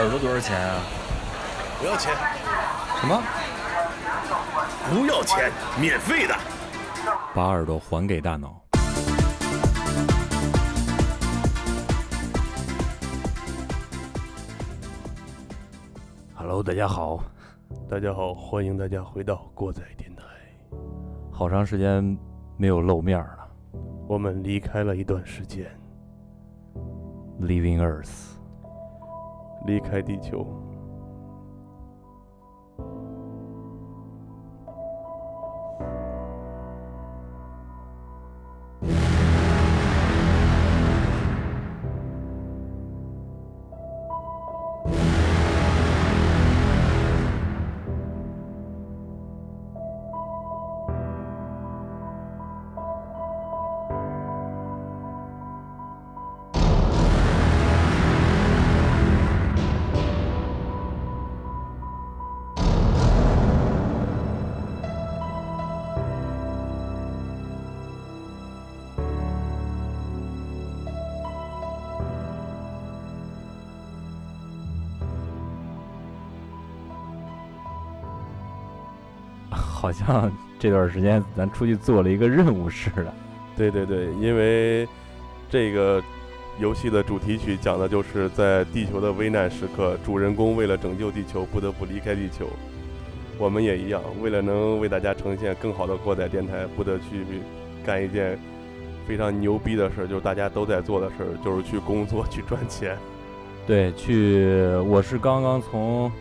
耳朵多少钱啊？不要钱，什么？不要钱，免费的。把耳朵还给大脑。Hello，大家好，大家好，欢迎大家回到过载电台。好长时间没有露面了我们离开了一段时间，，Leaving Earth。离开地球。这段时间咱出去做了一个任务似的。对对对，因为这个游戏的主题曲讲的就是在地球的危难时刻，主人公为了拯救地球不得不离开地球。我们也一样，为了能为大家呈现更好的过载电台，不得去干一件非常牛逼的事儿，就是大家都在做的事儿，就是去工作去赚钱。对，去我是刚刚从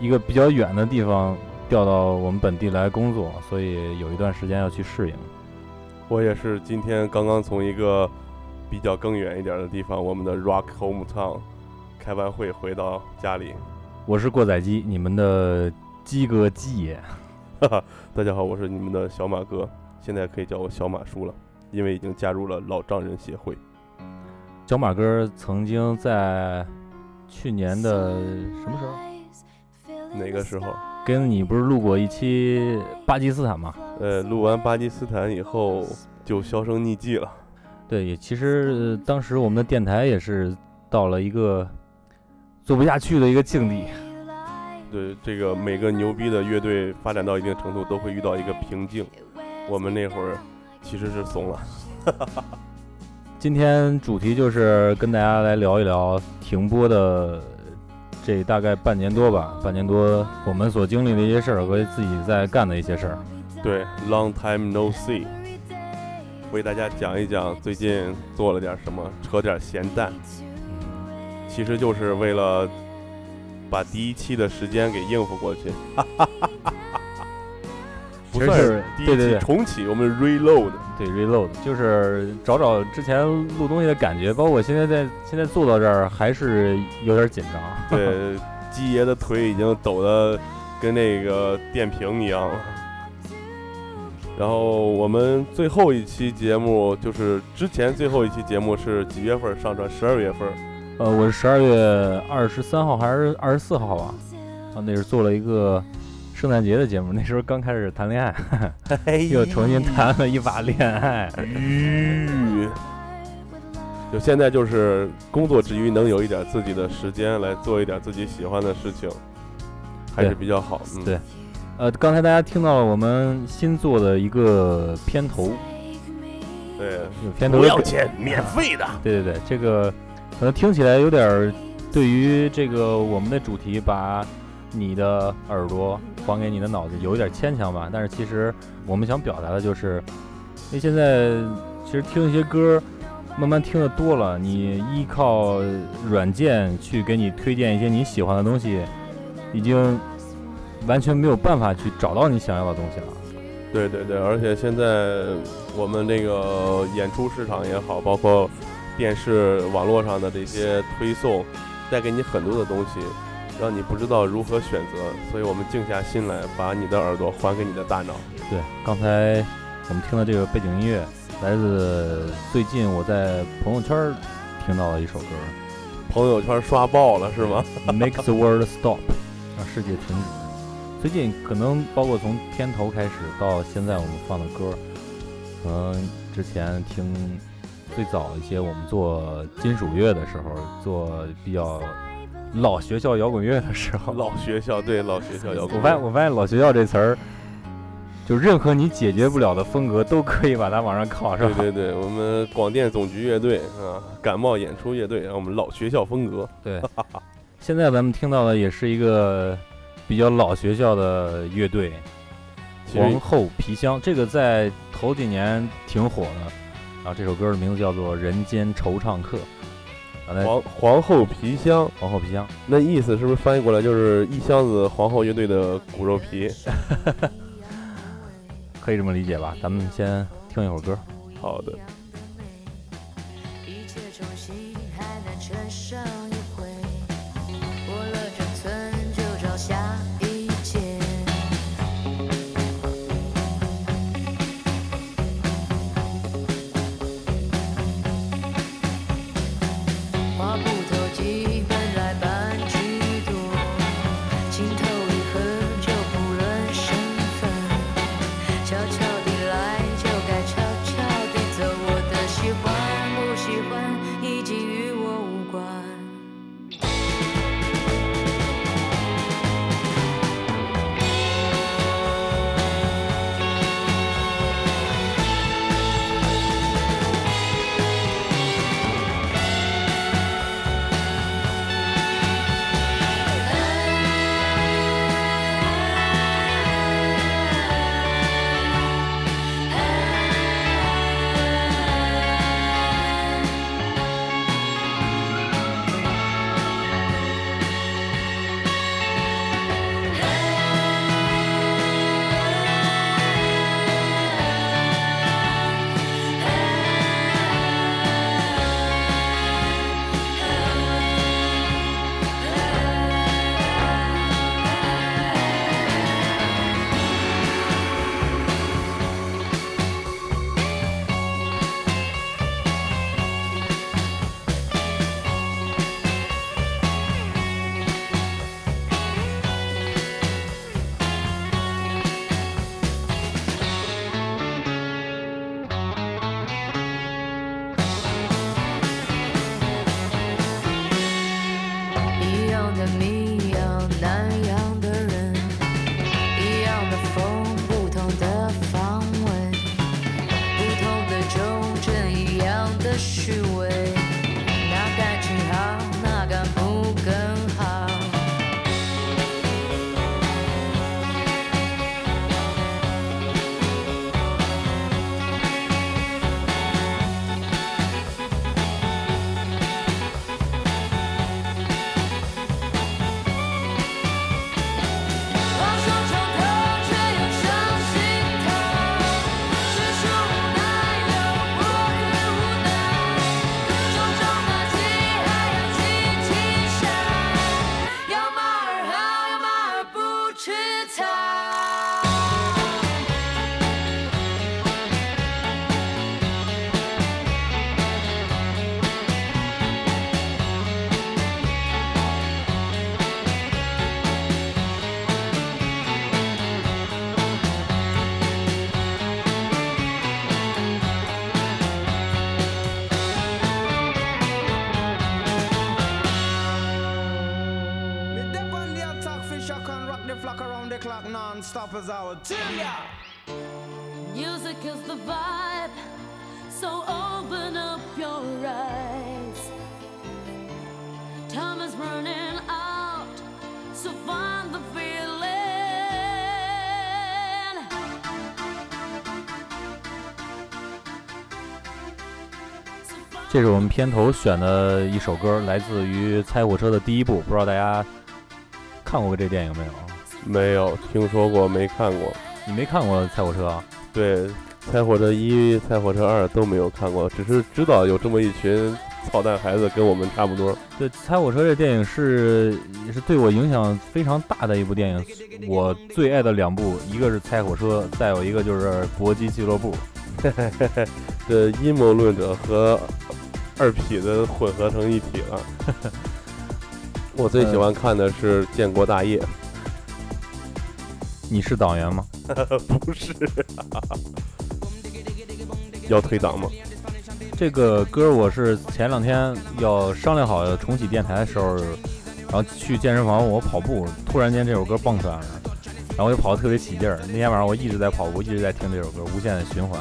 一个比较远的地方调到我们本地来工作，所以有一段时间要去适应。我也是今天刚刚从一个比较更远一点的地方，我们的 Rock Hometown 开完会回到家里。我是过载机，你们的鸡哥鸡爷。哈哈，大家好，我是你们的小马哥，现在可以叫我小马叔了，因为已经加入了老丈人协会。小马哥曾经在去年的什么时候哪个时候？跟你不是录过一期巴基斯坦吗？呃，录完巴基斯坦以后就销声匿迹了。对，也其实、呃当时我们的电台也是到了一个做不下去的一个境地。对，这个每个牛逼的乐队发展到一定程度都会遇到一个瓶颈。我们那会儿其实是怂了。今天主题就是跟大家来聊一聊停播的这大概半年多吧，半年多我们所经历的一些事儿和自己在干的一些事儿。对，Long time no see，为大家讲一讲最近做了点什么，扯点闲淡，其实就是为了把第一期的时间给应付过去。不算其实就是第一期重启，我们 reload。对，reload 就是找找之前录东西的感觉，包括我现在在现在坐到这儿还是有点紧张。对，鸡爷的腿已经抖得跟那个电瓶一样了。然后我们最后一期节目就是之前最后一期节目是几月份上传？十二月份。呃，我是十二月二十三号还是二十四号啊？啊，那是做了一个圣诞节的节目，那时候刚开始谈恋爱，又重新谈了一把恋爱。吁，就现在就是工作之余能有一点自己的时间来做一点自己喜欢的事情，还是比较好。嗯，对呃，刚才大家听到了我们新做的一个片头，对，有片头不要钱，免费的。对对对，这个可能听起来有点儿，对于这个我们的主题，把你的耳朵还给你的脑子，有一点牵强吧。但是其实我们想表达的就是，因为现在其实听一些歌，慢慢听得多了，你依靠软件去给你推荐一些你喜欢的东西，已经完全没有办法去找到你想要的东西了。对对对，而且现在我们这个演出市场也好，包括电视、网络上的这些推送，带给你很多的东西，让你不知道如何选择。所以我们静下心来，把你的耳朵还给你的大脑。对，刚才我们听的这个背景音乐，来自最近我在朋友圈听到的一首歌朋友圈刷爆了是吗？Make the World Stop，让世界停止。最近可能包括从片头开始到现在我们放的歌，可能之前听最早一些我们做金属乐的时候，做比较老学校摇滚乐的时候。老学校对老学校摇滚乐。我发现我发现老学校这词儿，就任何你解决不了的风格都可以把它往上靠，是吧？对对对，我们广电总局乐队啊，感冒演出乐队，我们老学校风格。对。现在咱们听到的也是一个比较老学校的乐队，皇后皮箱，这个在头几年挺火的。然后这首歌的名字叫做《人间惆怅客》。皇皇后皮箱，皇后皮箱，那意思是不是翻译过来就是一箱子皇后乐队的骨肉皮？可以这么理解吧？咱们先听一会儿歌。好的。这是我们片头选的一首歌，来自于《猜火车》的第一部，不知道大家看过这电影没有？没有，听说过，没看过。你没看过《猜火车》？对，《猜火车一》《猜火车二》都没有看过，只是知道有这么一群操蛋孩子，跟我们差不多。对，《猜火车》这电影是也是对我影响非常大的一部电影。我最爱的两部，一个是《猜火车》，再有一个就是《搏击俱乐部》。这阴谋论者和二痞子混合成一体了。我最喜欢看的是《建国大业》。你是党员吗？不是。要退党吗？这个歌我是前两天要商量好重启电台的时候然后去健身房我跑步，突然间这首歌蹦出来了，然后我就跑得特别起劲儿。那天晚上我一直在跑步，一直在听这首歌，无限的循环，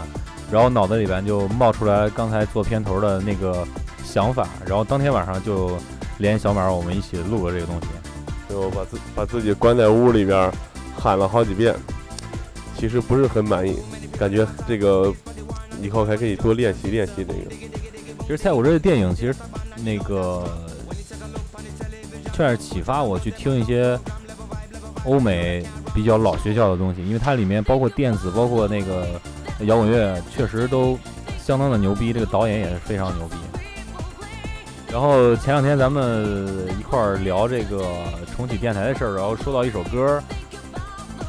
然后脑子里边就冒出来刚才做片头的那个想法，然后当天晚上就连小马我们一起录了这个东西。就把自把自己关在屋里边喊了好几遍，其实不是很满意，感觉这个以后还可以多练习练习这个。其实《菜火车》的电影，其实那个算是启发我去听一些欧美比较老学校的东西，因为它里面包括电子，包括那个摇滚乐，确实都相当的牛逼。这个导演也是非常牛逼。然后前两天咱们一块儿聊这个重启电台的事儿，然后说到一首歌，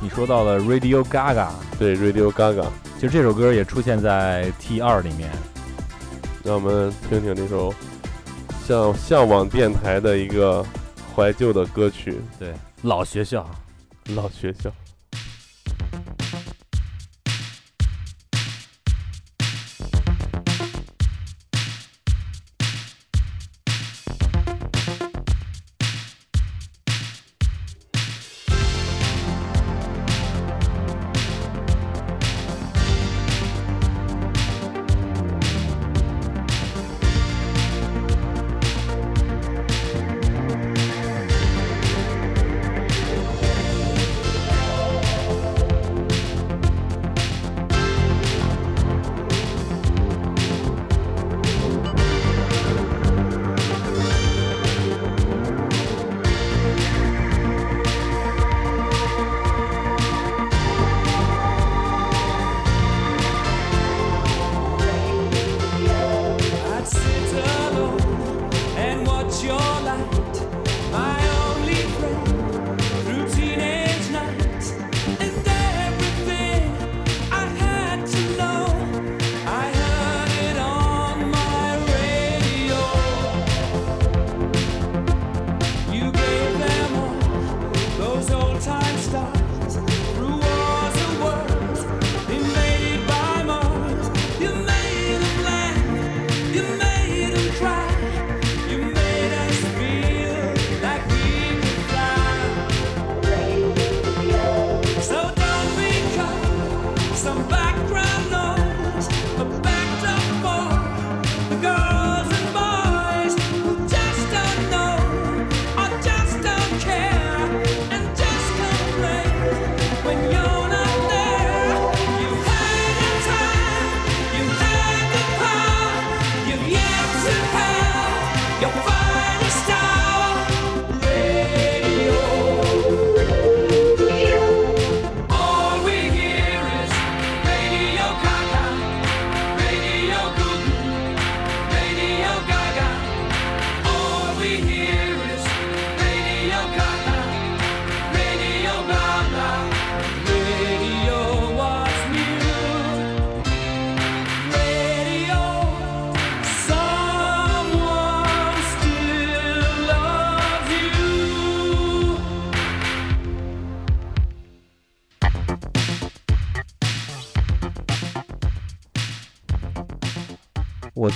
你说到了 Radio Gaga，对，Radio Gaga，其实这首歌也出现在 T 二里面。让我们听听这首向向往电台的一个怀旧的歌曲，对，老学校，老学校。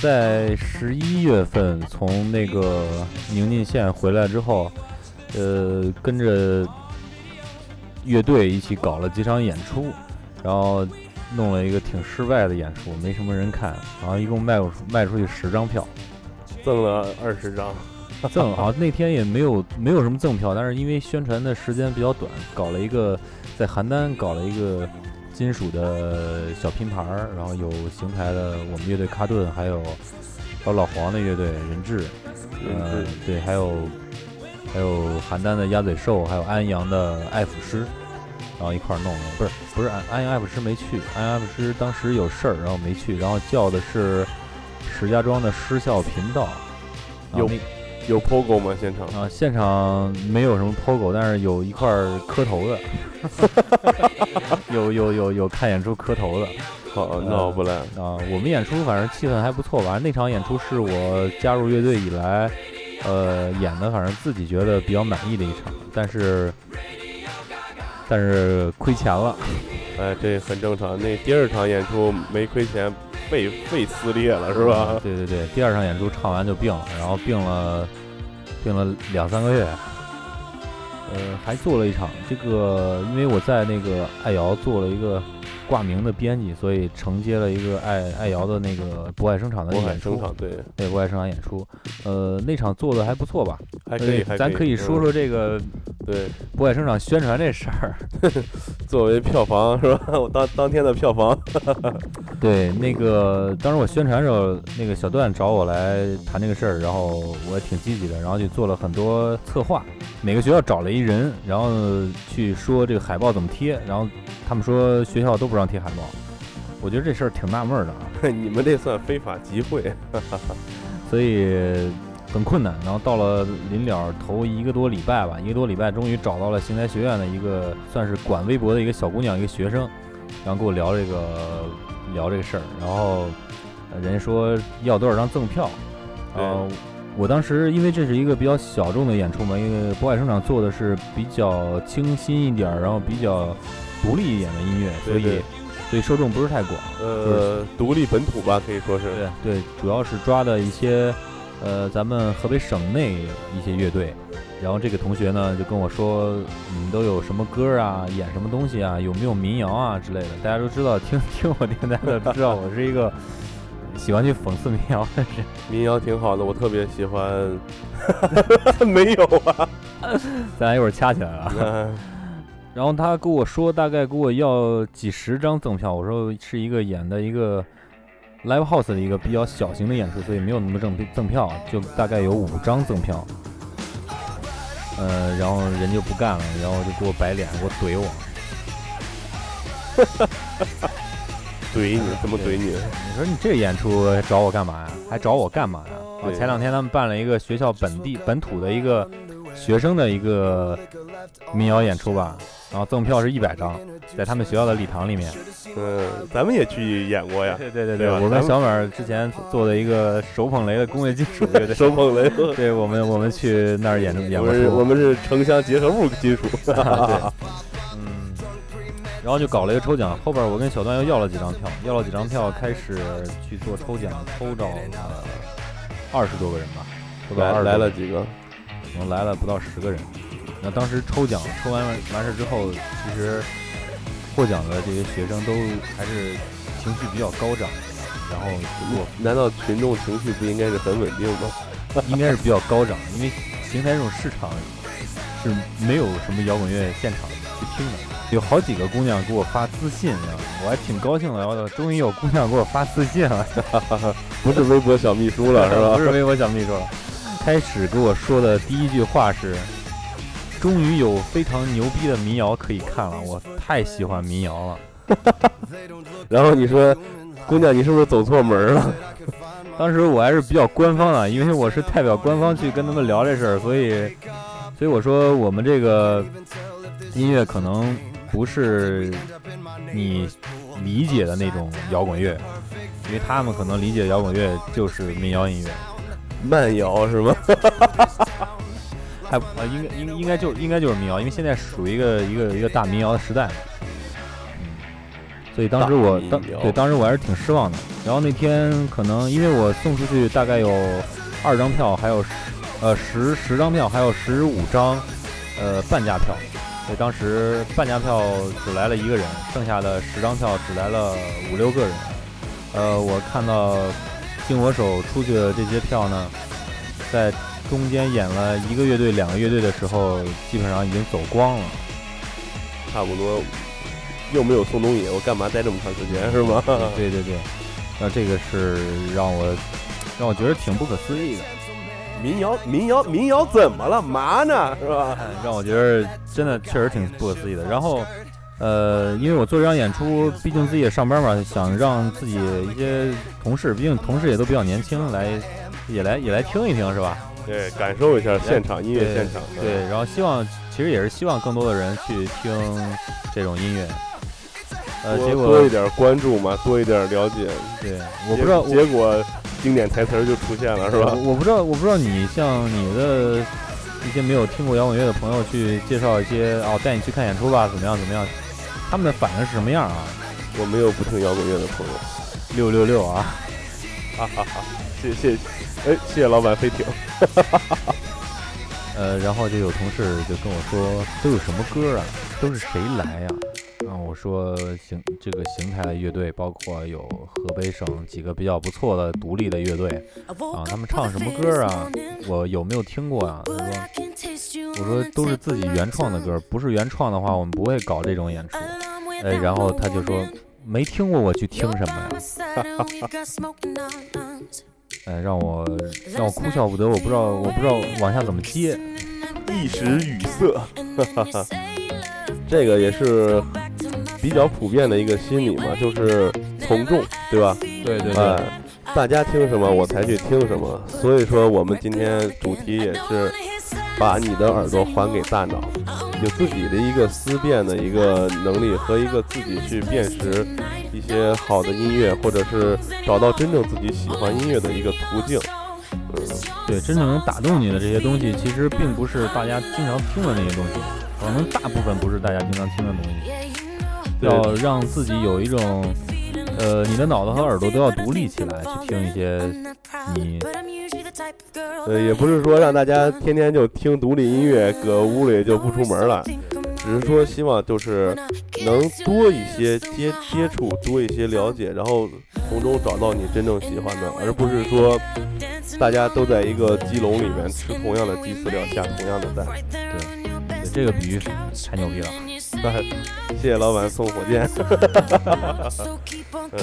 在十一月份从那个宁晋县回来之后，呃，跟着乐队一起搞了几场演出，然后弄了一个挺失败的演出，没什么人看，然后一共卖出卖出去十张票，赠了二十张，赠好像那天也没有没有什么赠票，但是因为宣传的时间比较短，搞了一个在邯郸搞了一个金属的小拼盘儿，然后有邢台的我们乐队卡顿，还有还有老黄的乐队人质，呃嗯，对，还有还有邯郸的鸭嘴兽，还有安阳的爱抚师，然后一块儿弄的，不是不是安安阳爱抚师没去，安阳爱抚师当时有事儿，然后没去，然后叫的是石家庄的失效频道，有那有 POGO 吗？现场？啊，现场没有什么 POGO，但是有一块儿磕头的，有有有有看演出磕头的好，那我不来。啊。我们演出反正气氛还不错吧，那场演出是我加入乐队以来，呃，演的反正自己觉得比较满意的一场，但是但是亏钱了，哎，这很正常。那第二场演出没亏钱，肺肺撕裂了是吧？对对对，第二场演出唱完就病了，然后病了病了两三个月，呃，还做了一场这个，因为我在那个爱瑶做了一个挂名的编辑，所以承接了一个爱爱瑶的那个博爱声场的演出，对，对博爱声场演出，呃，那场做的还不错吧？还可以，呃还咱可以说嗯说这个对，博爱声场宣传这事儿。作为票房是吧？我当当天的票房，对，那个当时我宣传的时候，那个小段找我来谈这个事儿，然后我也挺积极的，然后就做了很多策划，每个学校找了一人，然后去说这个海报怎么贴，然后他们说学校都不让贴海报，我觉得这事儿挺纳闷儿的啊，你们这算非法集会，所以很困难。然后到了临了头一个多礼拜吧，一个多礼拜，终于找到了邢台学院的一个算是管微博的一个小姑娘，一个学生，然后跟我聊这个聊这个事儿，然后呃人家说要多少张赠票，然后我当时因为这是一个比较小众的演出嘛，因为博爱声场做的是比较清新一点儿，然后比较独立一点的音乐，所以对对所以受众不是太广。呃，独立本土吧，可以说是，对对，主要是抓的一些呃咱们河北省内一些乐队。然后这个同学呢就跟我说，你们都有什么歌啊，演什么东西啊，有没有民谣啊之类的。大家都知道，听 听我电台的知道我是一个喜欢去讽刺民谣的人。民谣挺好的，我特别喜欢。没有啊，咱俩一会儿掐起来了。嗯然后他跟我说，大概给我要几十张赠票。我说是一个演的一个 live house 的一个比较小型的演出，所以没有那么赠赠票，就大概有五张赠票。呃，然后人就不干了，然后就给我摆脸，给我怼我。怼你，怎么怼你？你说你这个演出找我干嘛呀？还找我干嘛呀？啊，对前两天他们办了一个学校本地本土的一个学生的一个民谣演出吧，然后赠票是一百张，在他们学校的礼堂里面。嗯，咱们也去演过呀，对对对对吧？我跟小满之前做的一个手捧雷的工业金属 乐队，手捧雷，对我们我们去那儿演演过我们是城乡结合部金属，对，嗯，然后就搞了一个抽奖，后边我跟小段又要了几张票，要了几张票，开始去做抽奖，抽到了二十多个人吧，来二来了几个，可能来了不到十个人。那当时抽奖抽完完完事之后，其实获奖的这些学生都还是情绪比较高涨，然后我难道群众情绪不应该是很稳定吗？应该是比较高涨，因为邢台这种市场是没有什么摇滚乐现场去听的。有好几个姑娘给我发私信，你知道吗？我还挺高兴的，我终于有姑娘给我发私信了，不是微博小秘书了是吧？不是微博小秘书了。开始给我说的第一句话是：“终于有非常牛逼的民谣可以看了，我太喜欢民谣了。然后你说，姑娘，你是不是走错门了？”当时我还是比较官方的，因为我是代表官方去跟他们聊这事儿，所以，所以我说我们这个音乐可能不是你理解的那种摇滚乐，因为他们可能理解摇滚乐就是民谣音乐，慢摇是吗？还不呃应该应应该就应该就是民谣，因为现在属于一个一个一个大民谣的时代嘛。嗯，所以当时我当对当时我还是挺失望的。然后那天可能因为我送出去大概有二张票，还有十呃十十张票，还有十五张呃半价票，所以当时半价票只来了一个人，剩下的十张票只来了五六个人。呃，我看到经我手出去的这些票呢，在中间演了一个乐队、两个乐队的时候，基本上已经走光了。差不多，又没有宋冬野，我干嘛待这么长时间是吗？对对对，那这个是让我让我觉得挺不可思议的，民谣，民谣，民谣怎么了？嘛呢？是吧？让我觉得真的确实挺不可思议的。然后，呃，因为我做这场演出，毕竟自己也上班嘛，想让自己一些同事，毕竟同事也都比较年轻，来也来也来听一听，是吧？对，感受一下现场音乐现场。对，然后希望其实也是希望更多的人去听这种音乐。呃，多结果多一点关注嘛，多一点了解。对，我不知道结结果经典台词儿就出现了，是吧？我我不知道，我不知道你像你的一些没有听过摇滚乐的朋友去介绍一些哦，带你去看演出吧，怎么样怎么样？他们的反应是什么样啊？我没有不听摇滚乐的朋友，六六六啊！哈哈哈！谢谢，哎，谢谢老板飞艇。呃，然后就有同事就跟我说，都有什么歌啊？都是谁来呀、啊？我说邢这个邢台的乐队，包括有河北省几个比较不错的独立的乐队啊，他们唱什么歌啊？我有没有听过啊？他说，我说都是自己原创的歌，不是原创的话，我们不会搞这种演出。呃，然后他就说没听过，我去听什么呀？呃，让我让我哭笑不得，我不知道我不知道往下怎么接。一时语塞，这个也是比较普遍的一个心理嘛，就是从众，对吧？对对哎，大家听什么我才去听什么。所以说，我们今天主题也是把你的耳朵还给大脑，有自己的一个思辨的一个能力和一个自己去辨识一些好的音乐，或者是找到真正自己喜欢音乐的一个途径。嗯，对，真正能打动你的这些东西，其实并不是大家经常听的那些东西，可能大部分不是大家经常听的东西。要让自己有一种，呃，你的脑子和耳朵都要独立起来，去听一些你，呃，也不是说让大家天天就听独立音乐，搁屋里就不出门了，只是说希望就是能多一些接接触，多一些了解，然后从中找到你真正喜欢的，而不是说大家都在一个鸡笼里面吃同样的鸡饲料，下同样的蛋。对这个比喻太牛逼了。谢谢老板送火箭。呃，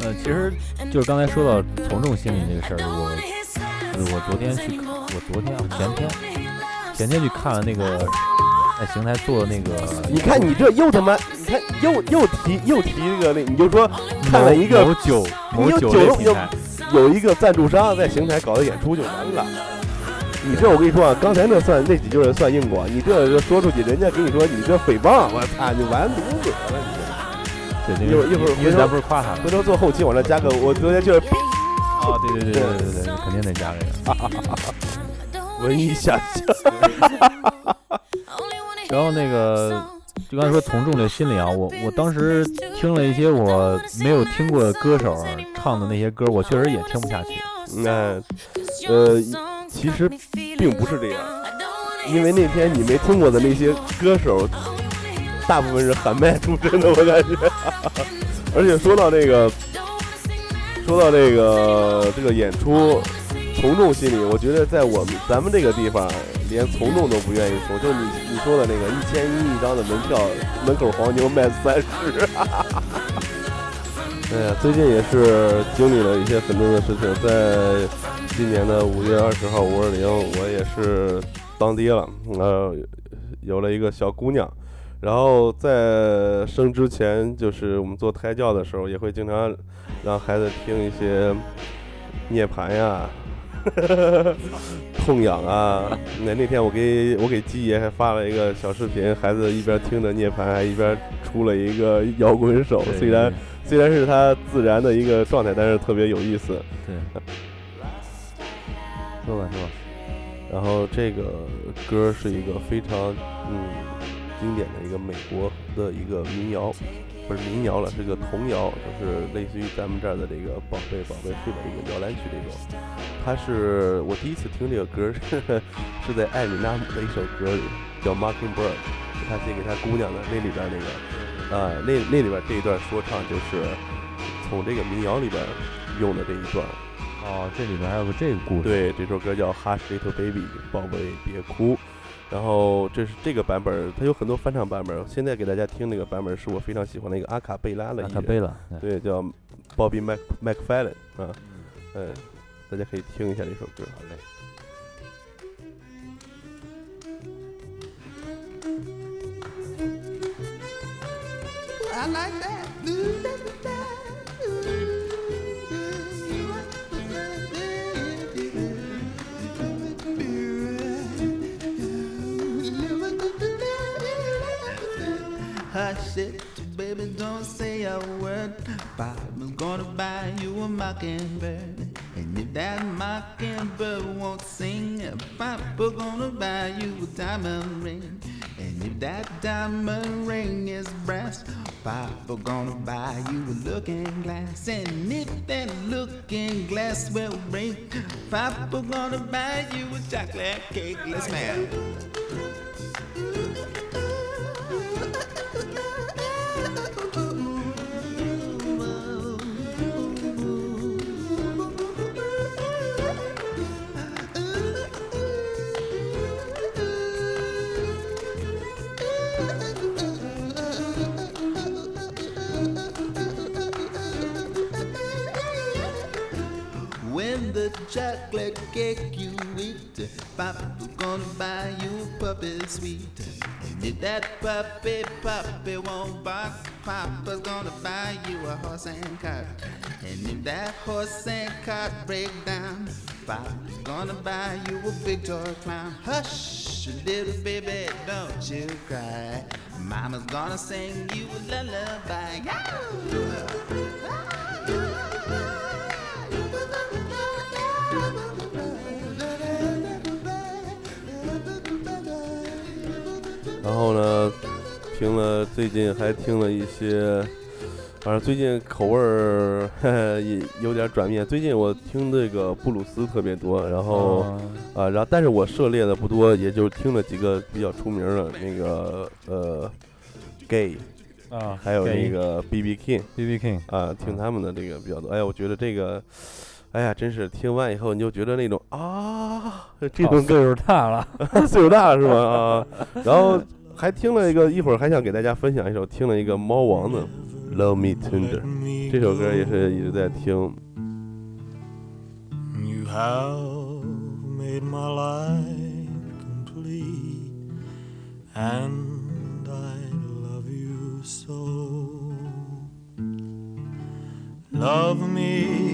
呃，其实就是刚才说到从众心理这个事儿，我我昨天去看，我昨天啊前天前天去看了那个在邢台做的那个，你看你这又他妈，你看又又提又提这个那，你就说看了一个某酒某酒你有酒肉有类平台，有一个赞助商在邢台搞的演出就完了。你这我跟你说啊，刚才那算那几句人算硬广，你这个说出去，人家跟你说你这诽谤，我操，你完犊子了！对，这一会儿一会儿回头咱不是夸他的你回头做后期往这加个，我昨天就是啊，对对对对对对对，肯定得加这个。文艺下乡。然后那个就刚才说从众这心理啊，我我当时听了一些我没有听过的歌手唱的那些歌，我确实也听不下去。那呃，其实并不是这样，因为那天你没听过的那些歌手，大部分是喊麦出身的，我感觉。而且说到这个，说到这个这个演出从众心理，我觉得在我们咱们这个地方，连从众都不愿意从，就你你说的那个一千一一张的门票，门口黄牛卖三十。哎呀，最近也是经历了一些很多的事情，在今年的五月二十号五二零，我也是当爹了，呃，有了一个小姑娘。然后在生之前，就是我们做胎教的时候，也会经常让孩子听一些涅槃呀、痛痒啊。那那天我给我给鸡爷还发了一个小视频，孩子一边听着涅槃，还一边出了一个摇滚手，虽然。虽然是他自然的一个状态，但是特别有意思。对，说吧说吧。然后这个歌是一个非常嗯经典的一个美国的一个民谣，不是民谣了，是个童谣，就是类似于咱们这儿的这个“宝贝宝贝睡吧”这个摇篮曲这种。它是我第一次听这个歌是 是在艾米纳姆的一首歌里，叫《Mockingbird》，是他写给他姑娘的那里边那个啊、那那里边这一段说唱就是从这个民谣里边用的这一段。哦，这里边还有个这个故事。对，这首歌叫《Hush Little Baby》，宝贝别哭。然后这是这个版本，它有很多翻唱版本。现在给大家听那个版本是我非常喜欢的一个阿卡贝拉的阿卡贝拉，对对，叫 Bobby Mac McFarlane 啊，嗯，大家可以听一下这首歌。好嘞。I like that. Hush it, baby, don't say a word. Bob's gonna buy you a mockingbird. And if that mockingbird won't sing, Papa gonna buy you a diamond ring. And if that diamond ring is brass, Papa gonna buy you a looking glass, and if that looking glass will break, Papa gonna buy you a chocolate cake. Let's man. Cake you eat, Papa's gonna buy you a puppy sweet. And if that puppy puppy won't bark, Papa's gonna buy you a horse and cart. And if that horse and cart break down, Papa's gonna buy you a big toy clown. Hush, little baby, don't you cry. Mama's gonna sing you a lullaby. Yeah! 然后呢，听了最近还听了一些，反正最近口味儿 也有点转变。最近我听这个布鲁斯特别多，然后哦啊，然后但是我涉猎的不多，也就听了几个比较出名的那个呃，Gay，啊，还有那个 B.B. King B B King，啊，听他们的这个比较多。哎呀，我觉得这个，哎呀，真是听完以后你就觉得那种啊，这种岁数大了，岁数大是吧？啊，然后还听了一个，一会儿还想给大家分享一首，听了一个猫王的《Love Me Tender》，这首歌也是一直在听。You have made my life complete, and I love you so. Love me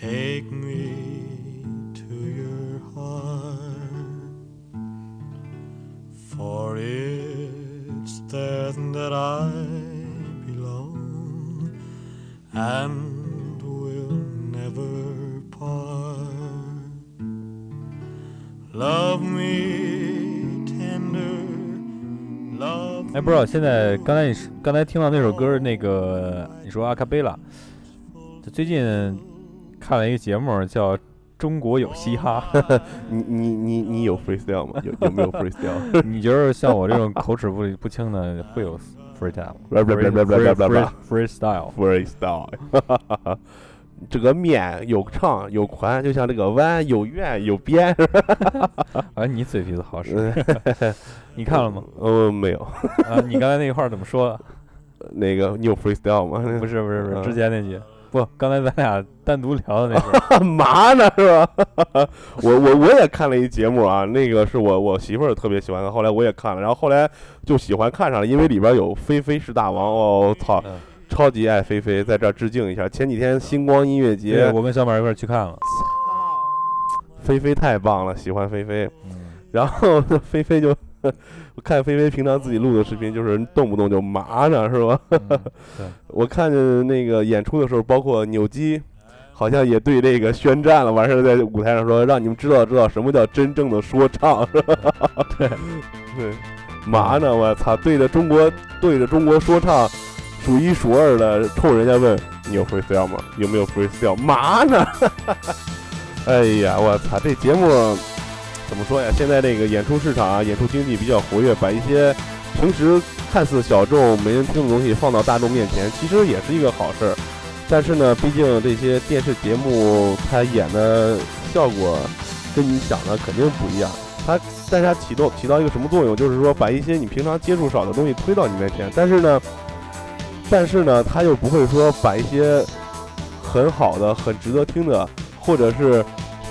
take me to your heart. For it's there that I belong and will never part. Love me tender, love 哎，不知道现在刚才你刚才听到那首歌，那个你说阿卡贝拉，最近看了一个节目叫《中国有嘻哈》，你你你你有 freestyle 吗？有有没有 freestyle？你觉得像我这种口齿不不清的会有 freestyle 吗 blah blah blah blah blah blah blah freestyle？freestyle，这个面有长有宽，就像这个碗有圆有扁。哎，你嘴皮子好使，你看了吗？呃，没有。啊，你刚才那块儿怎么说的？那个你有 freestyle 吗？不是不是不是，嗯之前那句不，刚才咱俩单独聊的那个。嘛呢是吧？我我我也看了一节目啊，那个是我我媳妇儿特别喜欢的，后来我也看了，然后后来就喜欢看上了，因为里边有菲菲是大王，哦操，嗯超级爱菲菲，在这儿致敬一下。前几天星光音乐，节，我跟小马一块儿去看了。操菲菲太棒了，喜欢菲菲。嗯，然后菲菲就，我看菲菲平常自己录的视频，就是动不动就麻呢，是吧？我看见那个演出的时候，包括扭机，好像也对这个宣战了，完事儿在舞台上说，让你们知道知道什么叫真正的说唱，是吧？对对，麻呢？我操，对着中国对着中国说唱，数一数二的冲人家问你有 freestyle 吗？有没有 freestyle？麻呢？哎呀，我操，这节目怎么说呀？现在这个演出市场啊，演出经济比较活跃，把一些平时看似小众、没人听的东西放到大众面前，其实也是一个好事儿。但是呢，毕竟这些电视节目它演的效果跟你想的肯定不一样。它，但是它起到起到一个什么作用？就是说把一些你平常接触少的东西推到你面前，但是呢，但是呢，它又不会说把一些很好的、很值得听的，或者是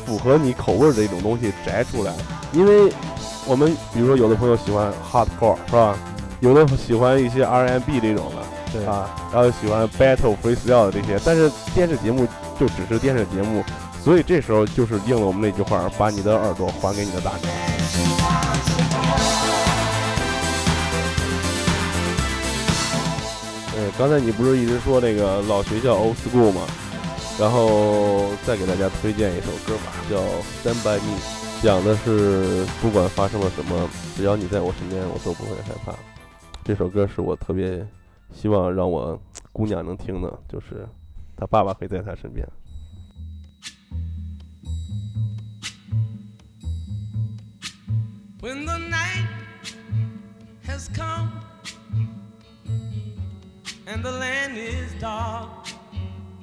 符合你口味儿的一种东西摘出来，因为我们比如说有的朋友喜欢 hardcore 是吧？有的喜欢一些 R&B 这种的，对啊，然后喜欢 battle freestyle 这些，但是电视节目就只是电视节目，所以这时候就是应了我们那句话，把你的耳朵还给你的大脑。呃，刚才你不是一直说那个老学校 old school 吗？然后再给大家推荐一首歌吧，叫《Stand by Me》，讲的是不管发生了什么，只要你在我身边，我都不会害怕。这首歌是我特别希望让我姑娘能听的，就是她爸爸会在她身边。when the night has come and the land is dark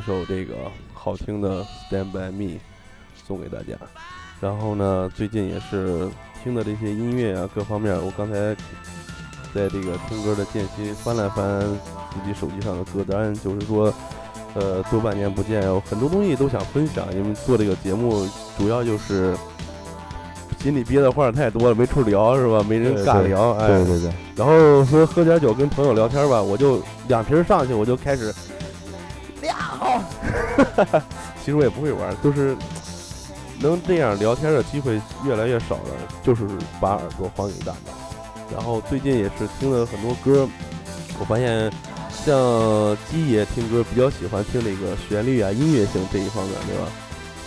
一首这个好听的《Stand by Me》送给大家。然后呢，最近也是听的这些音乐啊，各方面，我刚才在这个听歌的间隙翻了翻自己手机上的歌单，就是说，呃，多半年不见，有很多东西都想分享。因为做这个节目，主要就是心里憋的话太多了，没处聊是吧？没人尬聊，哎，对对对，然后说喝点酒跟朋友聊天吧，我就两瓶上去，我就开始 其实我也不会玩，就是能这样聊天的机会越来越少了，就是把耳朵还给大脑。然后最近也是听了很多歌，我发现像鸡爷听歌比较喜欢听那个旋律啊、音乐性这一方面，对吧？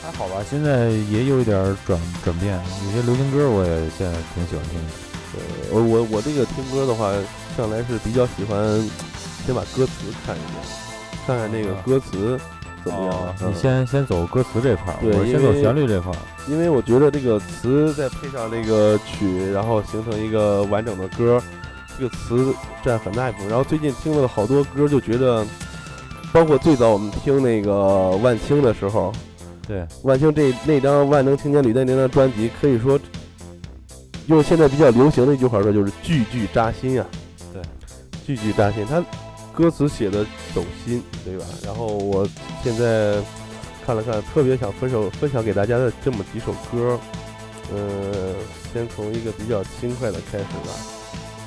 还好吧，现在也有一点转转变，有些流行歌我也现在挺喜欢听的。呃，我我我这个听歌的话，向来是比较喜欢先把歌词看一遍，看看那个歌词怎么样。你先先走歌词这块儿，对我先走旋律这块儿。因为我觉得这个词再配上那个曲，然后形成一个完整的歌，这个词占很大一部分。然后最近听了好多歌，就觉得，包括最早我们听那个万青的时候，对，万青这那张《万能青年旅店》那张专辑，可以说用现在比较流行的一句话说，就是句句扎心啊。对，句句扎心，他歌词写的走心，对吧？然后我现在看了看，特别想分手分享给大家的这么几首歌，呃，先从一个比较轻快的开始吧。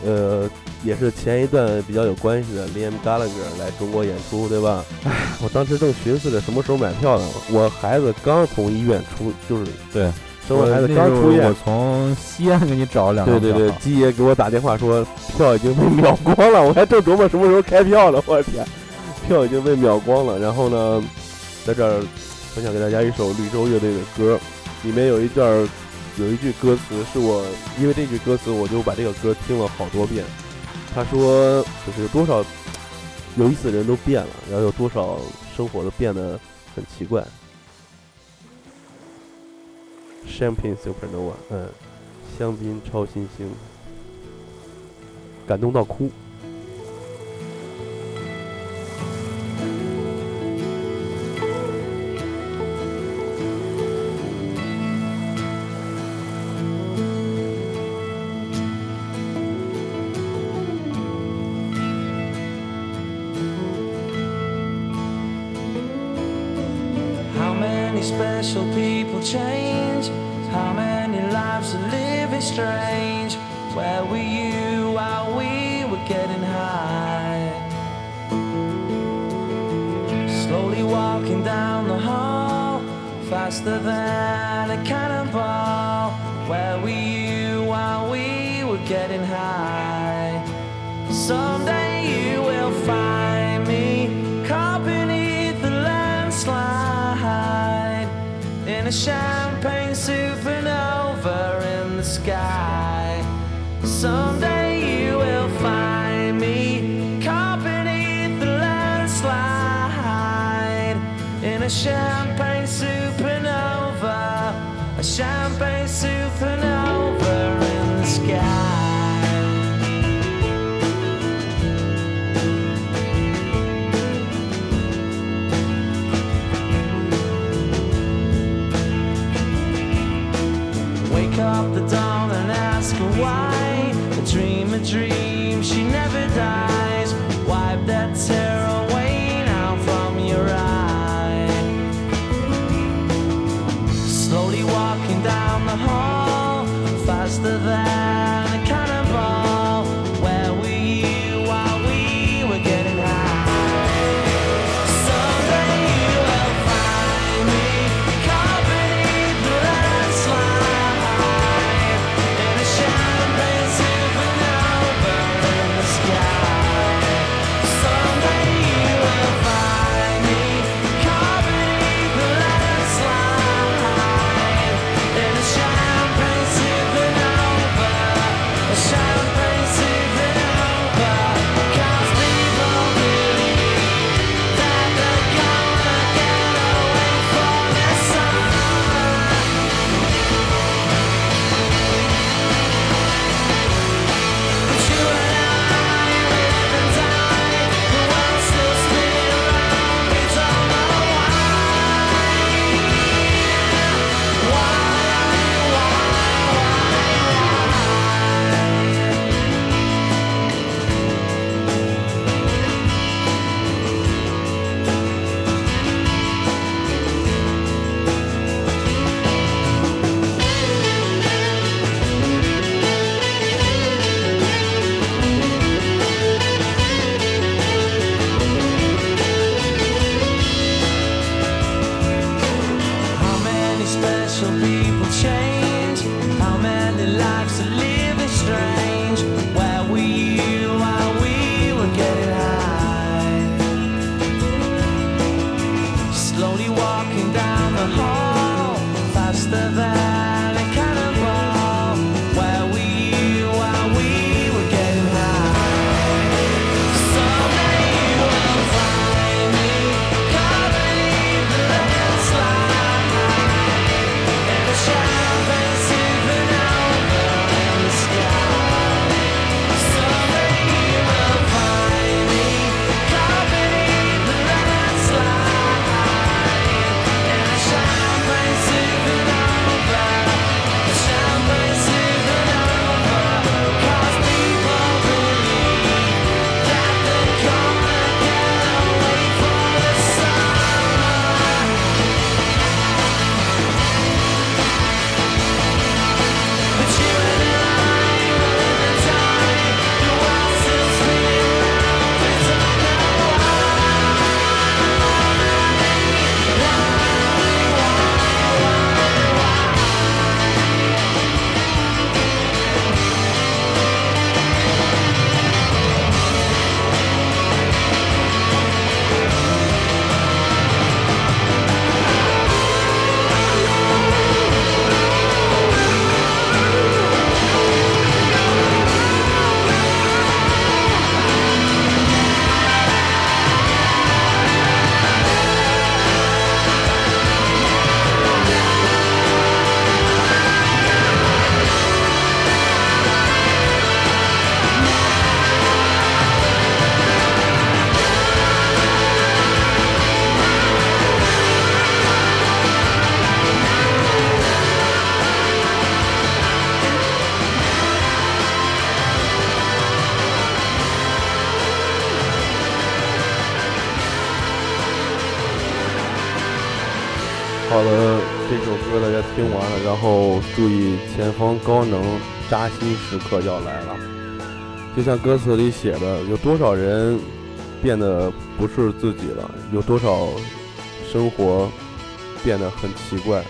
呃，也是前一段比较有关系的 Liam Gallagher 来中国演出，对吧？唉，我当时正寻思着什么时候买票呢。我孩子刚从医院出，就是对，生完孩子刚出院，我从西安给你找了两张对对对票，鸡爷给我打电话说票已经被秒光了，我还正琢磨什么时候开票呢，我的天，票已经被秒光了。然后呢，在这儿分享给大家一首绿洲乐队的歌，里面有一段儿有一句歌词是我因为这句歌词我就把这个歌听了好多遍。他说就是有多少有意思的人都变了，然后有多少生活都变得很奇怪。Champagne Supernova，嗯，香槟超新星，感动到哭。前方高能扎心时刻要来了。就像歌词里写的，有多少人变得不是自己了？有多少生活变得很奇怪？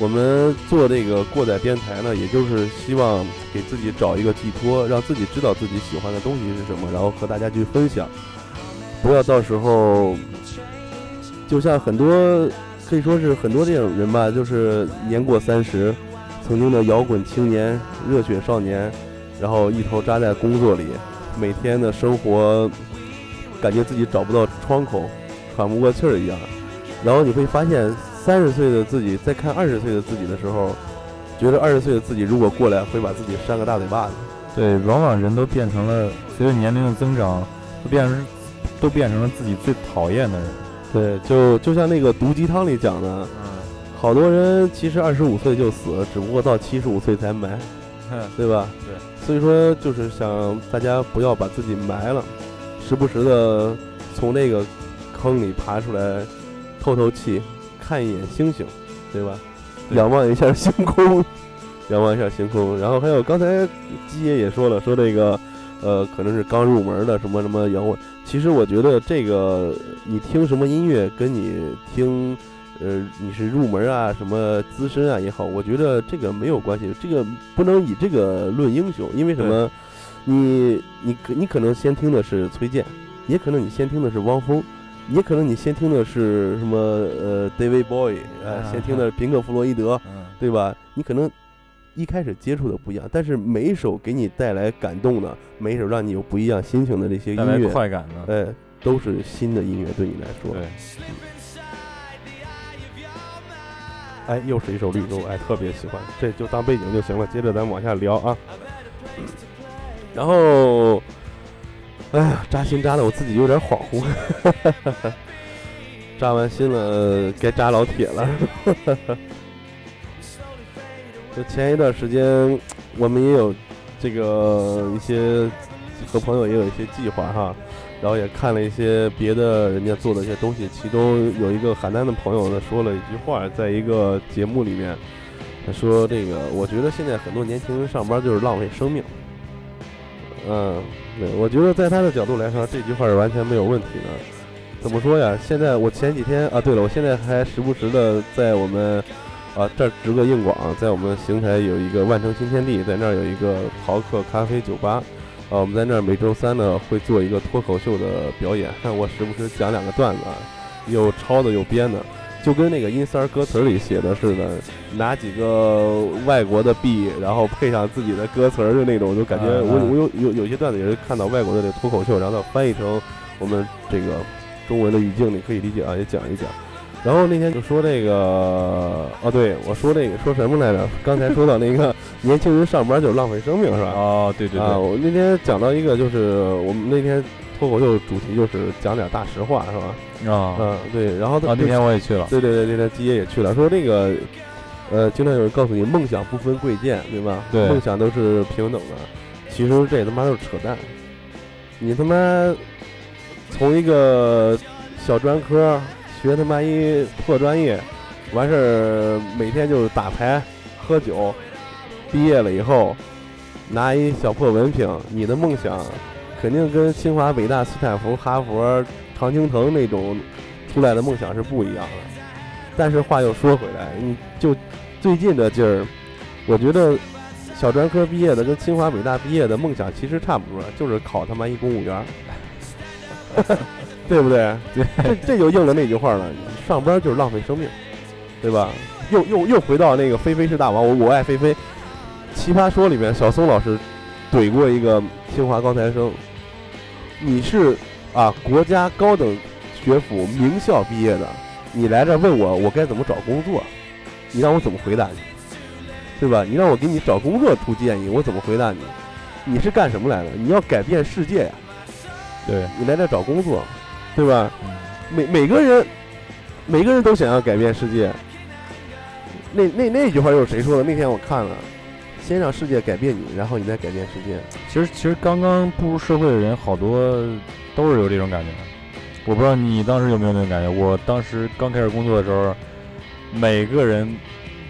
我们做这个过载电台呢，也就是希望给自己找一个寄托，让自己知道自己喜欢的东西是什么，然后和大家去分享。不要到时候，就像很多可以说是很多这种人吧，就是年过三十，曾经的摇滚青年、热血少年，然后一头扎在工作里，每天的生活感觉自己找不到窗口，喘不过气儿一样。然后你会发现，三十岁的自己在看二十岁的自己的时候，觉得二十岁的自己如果过来，会把自己扇个大嘴巴子。对，往往人都变成了随着年龄的增长，都变成都变成了自己最讨厌的人。对，就就像那个毒鸡汤里讲的，嗯，好多人其实二十五岁就死了，只不过到七十五岁才埋，对吧？对。所以说，就是想大家不要把自己埋了，时不时的从那个坑里爬出来，透透气，看一眼星星，对吧？对仰望一下星空，仰望一下星空。然后还有刚才鸡爷也说了，说这个呃，可能是刚入门的什么什么摇滚。其实我觉得这个你听什么音乐，跟你听呃你是入门啊什么资深啊也好，我觉得这个没有关系，这个不能以这个论英雄，因为什么？你你可你可能先听的是崔健，也可能你先听的是汪峰。也可能你先听的是什么呃，David Bowie，呃，啊先听的是平克·弗洛伊德，嗯，对吧？你可能一开始接触的不一样，但是每一首给你带来感动的，每一首让你有不一样心情的这些带来音乐，快感的。哎，都是新的音乐对你来说。对，哎，又是一首绿洲，哎，特别喜欢，这就当背景就行了。接着咱们往下聊啊。然后，哎呀，扎心扎的我自己有点恍惚。扎完心了，该扎老铁了。就前一段时间，我们也有这个一些和朋友也有一些计划哈，然后也看了一些别的人家做的一些东西，其中有一个邯郸的朋友呢说了一句话，在一个节目里面，他说这个我觉得现在很多年轻人上班就是浪费生命。嗯，对，我觉得在他的角度来说，这句话是完全没有问题的。怎么说呀？现在我前几天啊，对了，我现在还时不时的在我们啊这儿植个硬广，在我们邢台有一个万城新天地，在那儿有一个豪客咖啡酒吧。啊，我们在那儿每周三呢会做一个脱口秀的表演，看我时不时讲两个段子，啊，有抄的有编的，就跟那个音三儿歌词里写的似的，拿几个外国的币，然后配上自己的歌词儿，就那种，就感觉我我有有有些段子也是看到外国的这脱口秀，然后翻译成我们这个中文的语境，你可以理解啊，也讲一讲。然后那天就说这个，哦，对我说这个说什么来着？刚才说到那个 年轻人上班就是浪费生命，是吧？哦，对对啊，对，我那天讲到一个，就是我们那天脱口秀主题就是讲点大实话，是吧？啊嗯，对。然后他啊，那天我也去了。对对对，那天基爷也去了，说这个，呃，经常有人告诉你梦想不分贵贱，对吧？对梦想都是平等的。其实这他妈都是扯淡。你他妈从一个小专科学他妈一破专业，完事儿每天就是打牌、喝酒，毕业了以后拿一小破文凭，你的梦想肯定跟清华、北大、斯坦福、哈佛、常青藤那种出来的梦想是不一样的。但是话又说回来，你就最近这劲儿，我觉得小专科毕业的跟清华、北大毕业的梦想其实差不多，就是考他妈一公务员，对不对？对，这这就应了那句话了，上班就是浪费生命，对吧？又又又回到那个菲菲是大王，我我爱菲菲。奇葩说里面，小松老师怼过一个清华高材生，你是啊国家高等学府名校毕业的，你来这儿问我我该怎么找工作，你让我怎么回答你？对吧？你让我给你找工作出建议，我怎么回答你？你是干什么来的？你要改变世界呀！对，你来这儿找工作，对吧？嗯每每个人，每个人都想要改变世界。那那那句话又是谁说的？那天我看了，先让世界改变你，然后你再改变世界。其实其实刚刚步入社会的人，好多都是有这种感觉。我不知道你当时有没有那种感觉。我当时刚开始工作的时候，每个人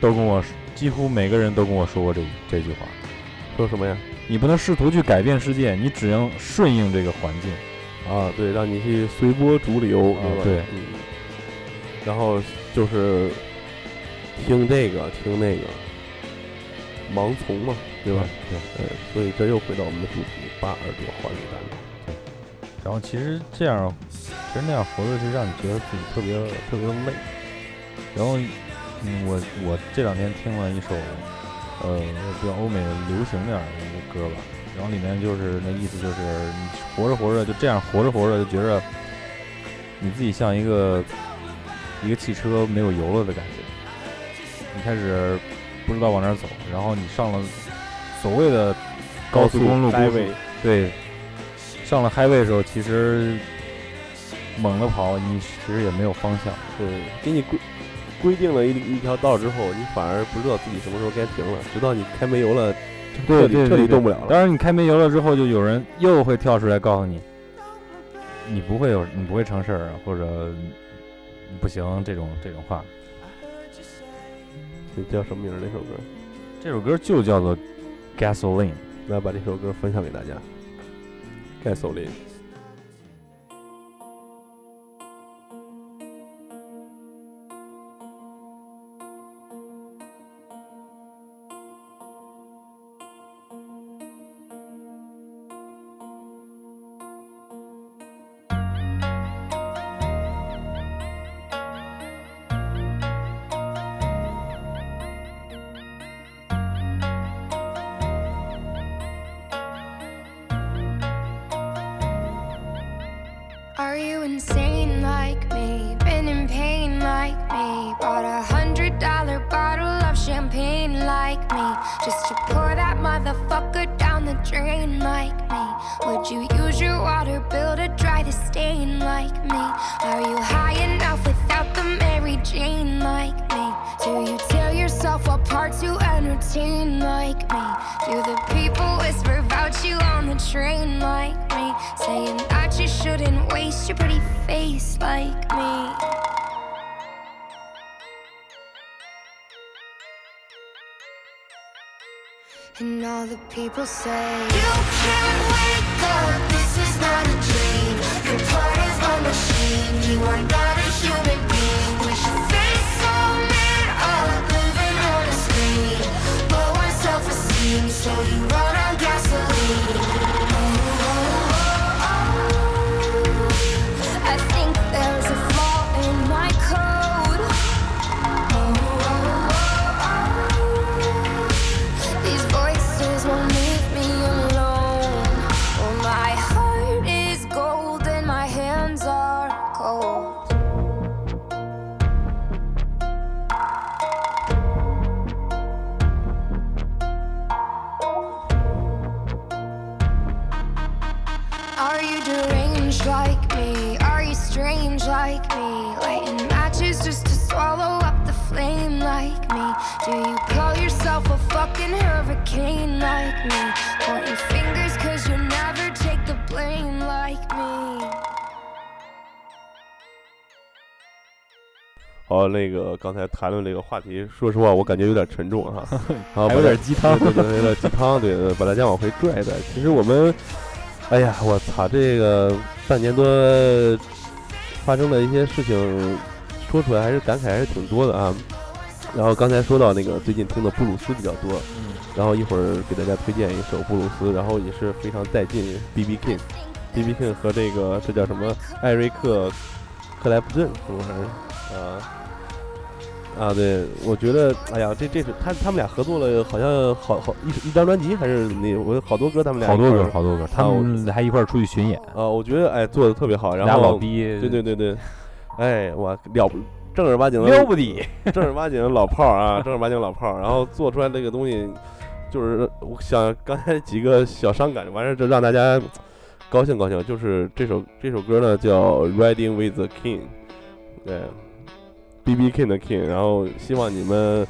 都跟我说，几乎每个人都跟我说过这这句话。说什么呀？你不能试图去改变世界，你只能顺应这个环境。啊，对，让你去随波逐流，啊吧对嗯。然后就是听这个，听那个，盲从嘛，对吧？对。呃，所以这又回到我们的主题，把耳朵还给大脑。然后其实这样，其实那样活着是让你觉得自己特别特别累。然后，嗯，我我这两天听了一首，呃，比较欧美流行点的一个歌吧。然后里面就是那意思就是，你活着活着就这样活着活着就觉着你自己像一个一个汽车没有油了的感觉。你开始不知道往哪儿走，然后你上了所谓的高速公路对，上了 highway 的时候，其实猛的跑，你其实也没有方向。对，给你规规定了一一条道之后，你反而不知道自己什么时候该停了，直到你开没油了，彻底彻底动不了了。当然，你开煤油了之后，就有人又会跳出来告诉你，你不会有，你不会成事儿啊，或者不行这种这种话。这叫什么名儿？那首歌？这首歌就叫做《Gasoline》。那把这首歌分享给大家。盖刚才谈论这个话题，说实话，我感觉有点沉重哈，啊，还有点鸡汤对对对，有点鸡汤，对，对把大家往回拽的。其实我们，哎呀，我操，这个半年多发生的一些事情，说出来还是感慨还是挺多的啊。然后刚才说到那个最近听的布鲁斯比较多，嗯，然后一会儿给大家推荐一首布鲁斯，然后也是非常带劲，B B King，B B King 和这个这叫什么艾瑞克克莱普顿是不是？啊啊，对，我觉得，哎呀，这这是他他们俩合作了，好像好好一一张专辑，还是那我好多歌，他们俩好多一块儿个好多歌，他们还一块儿出去巡演，啊，我觉得哎做的特别好，然后老逼，对对对对，哎，我了不正儿八经的了不得，正儿八经的老炮儿啊，正儿八经老炮儿，然后做出来这个东西，就是我想刚才几个小伤感，完事儿就让大家高兴高兴。就是这首这首歌呢叫《Riding with the King》，对，B B King 的 King，然后希望你们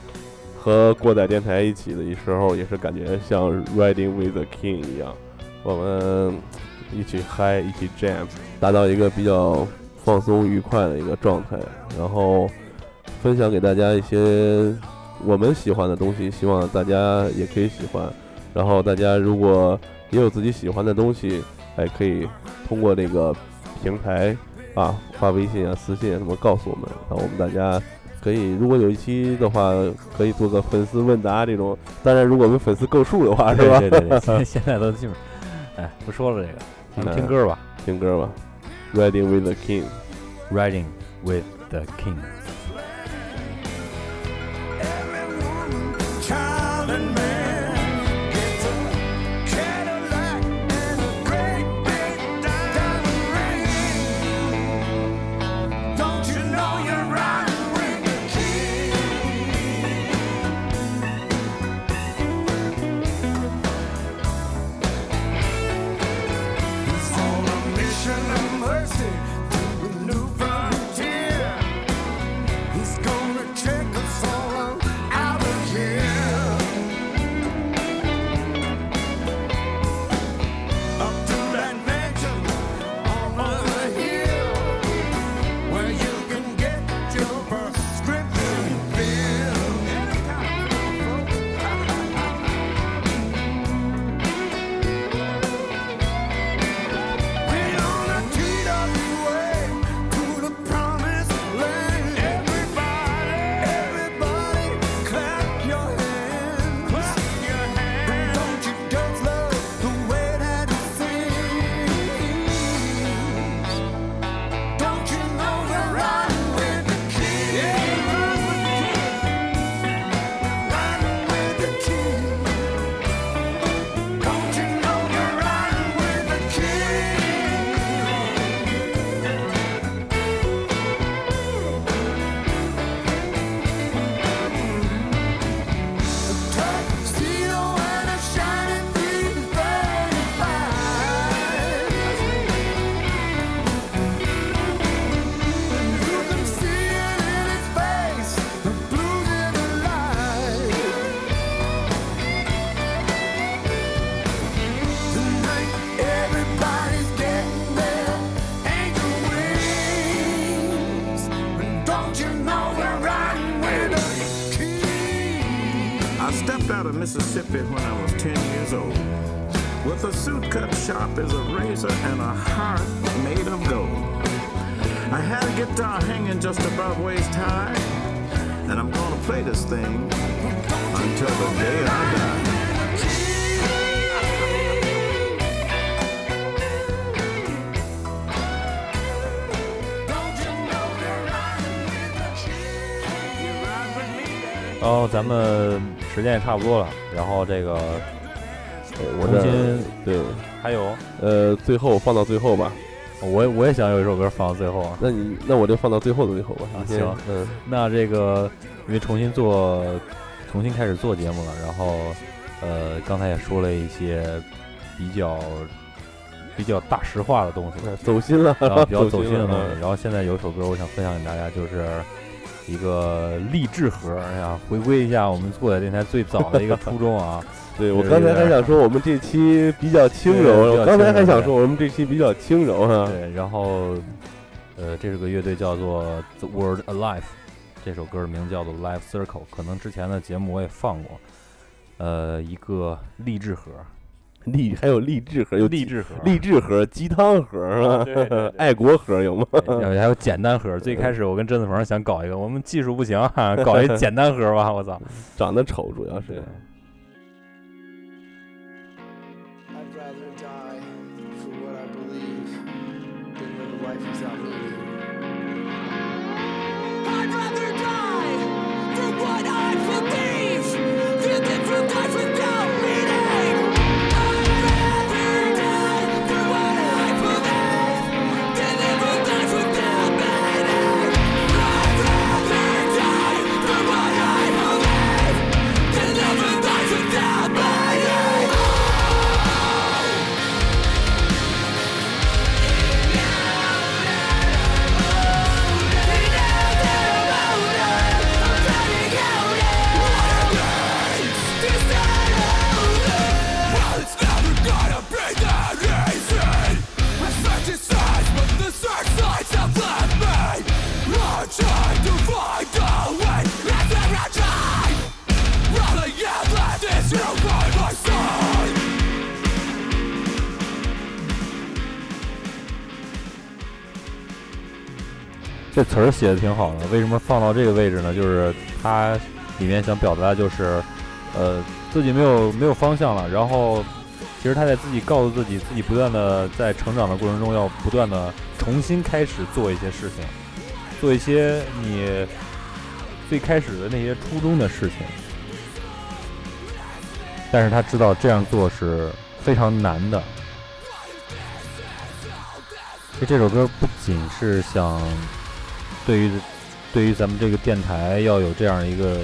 和过载电台一起的时候，也是感觉像 Riding with the King 一样，我们一起嗨，一起 jam，达到一个比较放松愉快的一个状态，然后。分享给大家一些我们喜欢的东西，希望大家也可以喜欢。然后大家如果也有自己喜欢的东西，哎，可以通过这个平台啊发微信啊、私信啊什么告诉我们，然后我们大家可以，如果有一期的话，可以做个粉丝问答这种。当然，如果我们粉丝够数的话，是吧？对对对，现现在都基本，哎，不说了这个，咱们听歌吧。听歌吧，Riding with the King。Riding with the King。咱们时间也差不多了，然后这个我这重新对，还有，呃，最后放到最后吧。我我也想有一首歌放到最后啊。那你那我就放到最后的最后吧。啊行嗯，那这个因为重新做，重新开始做节目了，然后呃，刚才也说了一些比较比较大实话的东西，走心了，比较 走心的了东西。然后现在有一首歌，我想分享给大家，就是一个励志盒，哎呀，回归一下我们做的电台最早的一个初衷啊。对我刚才还想说我们这期比较轻柔，我刚才还想说我们这期比较轻柔哈。对，然后呃，这是个乐队叫做 The World Alive，这首歌的名字叫做 Life Circle，可能之前的节目我也放过。呃，一个励志盒，励还有励志盒，有励志盒，励志盒、鸡汤盒是吧？对对对 爱国盒有吗？对还有简单盒。最开始我跟甄子鹏想搞一个，我们技术不行啊，搞一简单盒吧，我操！长得丑主要是这词儿写的挺好的，为什么放到这个位置呢？就是它里面想表达的就是，呃，自己没有没有方向了，然后其实他在自己告诉自己，自己不断的在成长的过程中要不断的重新开始做一些事情，做一些你最开始的那些初衷的事情，但是他知道这样做是非常难的。其实这首歌不仅是想对于对于咱们这个电台要有这样一个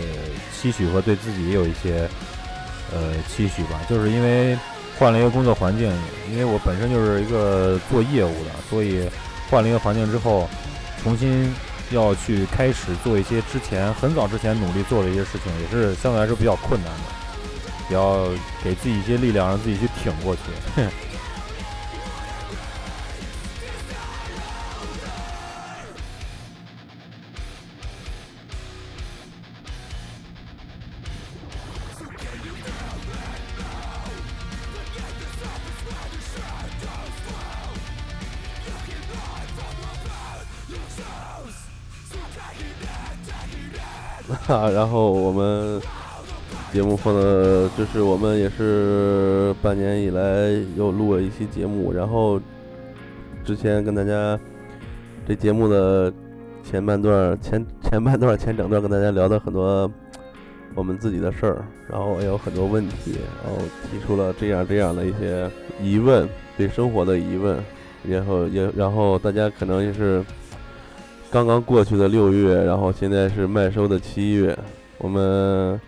期许和对自己也有一些呃期许吧，就是因为换了一个工作环境，因为我本身就是一个做业务的，所以换了一个环境之后，重新要去开始做一些之前很早之前努力做的一些事情，也是相对来说比较困难的，也要给自己一些力量，让自己去挺过去。啊，然后我们节目放的，就是我们也是半年以来又录了一期节目，然后之前跟大家这节目的前半段前前半段前整段跟大家聊的很多我们自己的事儿，然后也有很多问题，然后提出了这样这样的一些疑问，对生活的疑问，然后也然后大家可能也是。刚刚过去的六月，然后现在是麦收的七月，我们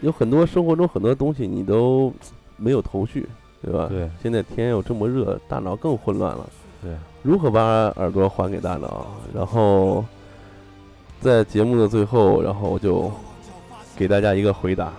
有很多生活中很多东西你都没有头绪，对吧？对。现在天又这么热，大脑更混乱了。对。如何把耳朵还给大脑？然后在节目的最后，然后我就给大家一个回答。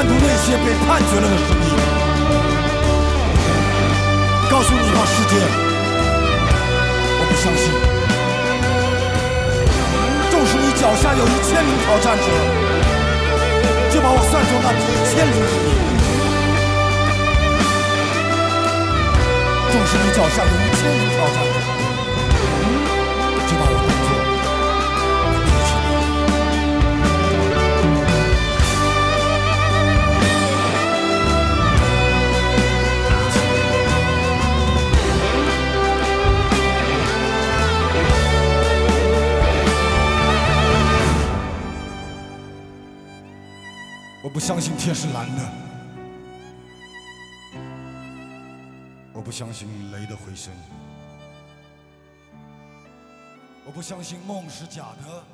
宣读那些被判决了的声音，告诉你吧，世界，我不相信。纵使你脚下有一千名挑战者，就把我算作那第一千零一名。纵使你脚下有一千名挑战者，我不相信天是蓝的，我不相信雷的回声，我不相信梦是假的，